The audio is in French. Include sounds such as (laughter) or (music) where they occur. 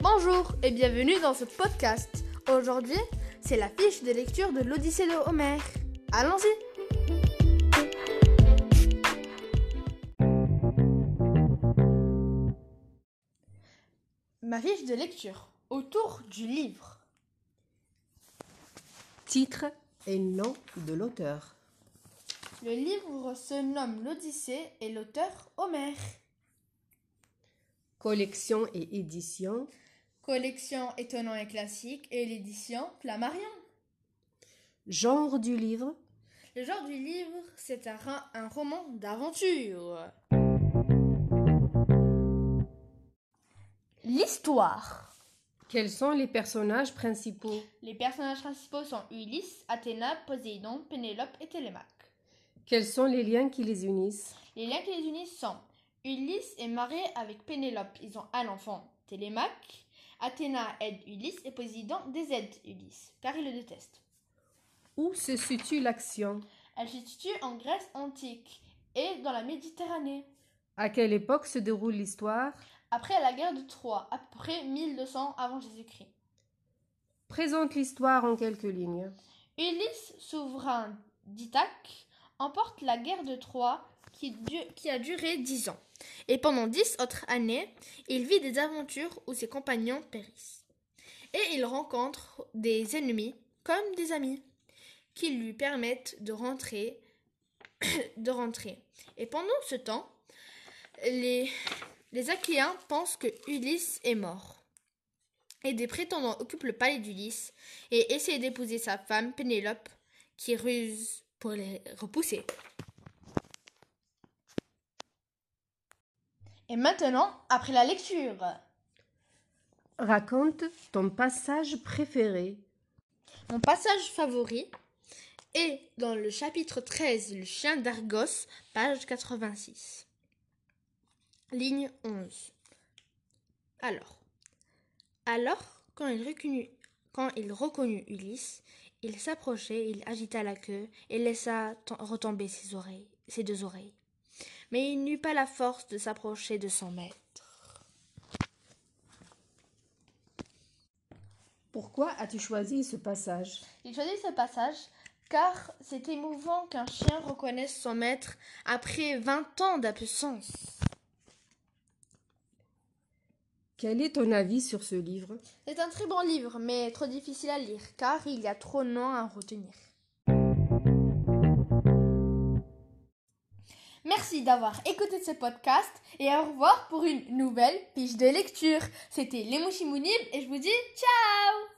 Bonjour et bienvenue dans ce podcast. Aujourd'hui, c'est la fiche de lecture de l'Odyssée de Homère. Allons-y Ma fiche de lecture autour du livre. Titre et nom de l'auteur. Le livre se nomme L'Odyssée et l'auteur Homère. Collection et édition. Collection étonnant et classique et l'édition Flammarion. Genre du livre? Le genre du livre, c'est un, un roman d'aventure. L'histoire. Quels sont les personnages principaux? Les personnages principaux sont Ulysse, Athéna, Poséidon, Pénélope et Télémaque. Quels sont les liens qui les unissent? Les liens qui les unissent sont Ulysse est marié avec Pénélope. Ils ont un enfant, Télémaque. Athéna aide Ulysse et Poséidon désaide Ulysse, car il le déteste. Où se situe l'action? Elle se situe en Grèce antique et dans la Méditerranée. À quelle époque se déroule l'histoire? Après la guerre de Troie, à peu près 1200 avant Jésus-Christ. Présente l'histoire en quelques lignes. Ulysse, souverain d'Ithaque, emporte la guerre de Troie qui, a duré dix ans. Et pendant dix autres années, il vit des aventures où ses compagnons périssent. Et il rencontre des ennemis comme des amis qui lui permettent de rentrer (coughs) de. Et pendant ce temps, les, les Achéens pensent que Ulysse est mort. Et des prétendants occupent le palais d'Ulysse et essaient d'épouser sa femme Pénélope qui ruse pour les repousser. Et maintenant, après la lecture. Raconte ton passage préféré. Mon passage favori est dans le chapitre 13, Le chien d'Argos, page 86. Ligne 11. Alors. Alors, quand il reconnut, quand il reconnut Ulysse, il s'approchait, il agita la queue et laissa retomber ses oreilles, ses deux oreilles mais il n'eut pas la force de s'approcher de son maître. Pourquoi as-tu choisi ce passage? J'ai choisi ce passage car c'est émouvant qu'un chien reconnaisse son maître après vingt ans d'absence. Quel est ton avis sur ce livre? C'est un très bon livre, mais trop difficile à lire, car il y a trop de noms à retenir. Merci d'avoir écouté ce podcast et au revoir pour une nouvelle fiche de lecture. C'était les Mounib et je vous dis ciao